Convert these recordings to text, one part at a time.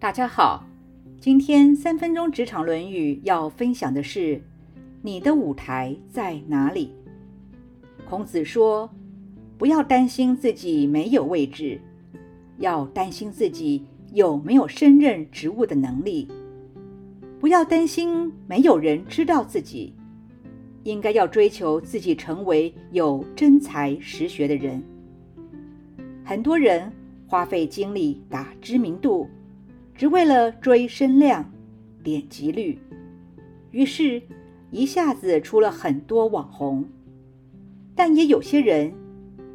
大家好，今天三分钟职场《论语》要分享的是：你的舞台在哪里？孔子说：“不要担心自己没有位置，要担心自己有没有胜任职务的能力。不要担心没有人知道自己，应该要追求自己成为有真才实学的人。很多人花费精力打知名度。”只为了追声量、点击率，于是，一下子出了很多网红。但也有些人，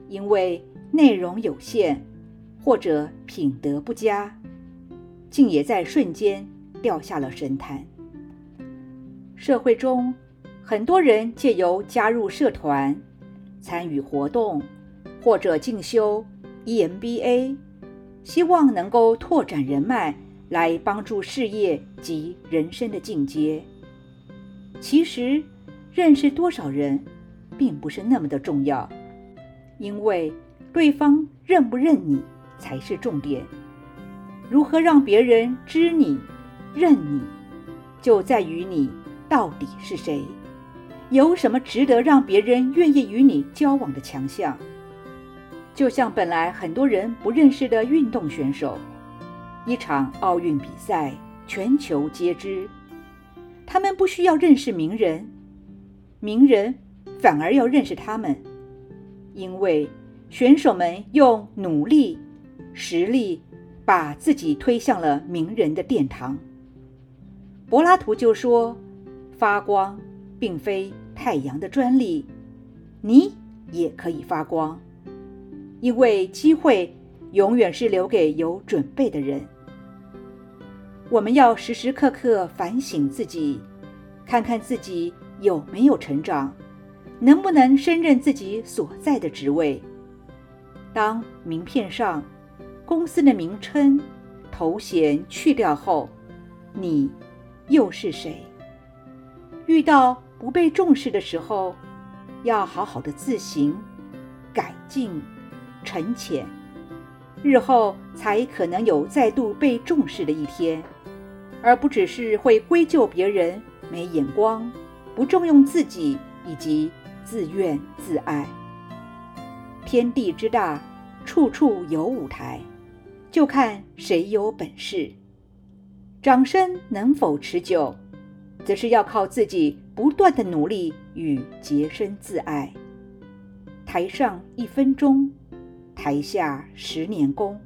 因为内容有限或者品德不佳，竟也在瞬间掉下了神坛。社会中，很多人借由加入社团、参与活动或者进修 EMBA，希望能够拓展人脉。来帮助事业及人生的进阶。其实，认识多少人，并不是那么的重要，因为对方认不认你才是重点。如何让别人知你、认你，就在于你到底是谁，有什么值得让别人愿意与你交往的强项。就像本来很多人不认识的运动选手。一场奥运比赛，全球皆知。他们不需要认识名人，名人反而要认识他们，因为选手们用努力、实力把自己推向了名人的殿堂。柏拉图就说：“发光并非太阳的专利，你也可以发光，因为机会永远是留给有准备的人。”我们要时时刻刻反省自己，看看自己有没有成长，能不能胜任自己所在的职位。当名片上公司的名称、头衔去掉后，你又是谁？遇到不被重视的时候，要好好的自省、改进、沉潜，日后才可能有再度被重视的一天。而不只是会归咎别人没眼光、不重用自己以及自怨自艾。天地之大，处处有舞台，就看谁有本事。掌声能否持久，则是要靠自己不断的努力与洁身自爱。台上一分钟，台下十年功。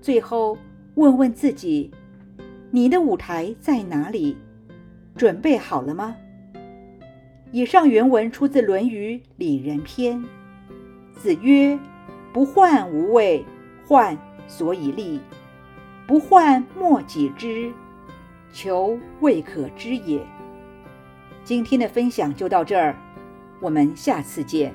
最后问问自己。你的舞台在哪里？准备好了吗？以上原文出自《论语·里仁篇》。子曰：“不患无位，患所以立；不患莫己知，求未可知也。”今天的分享就到这儿，我们下次见。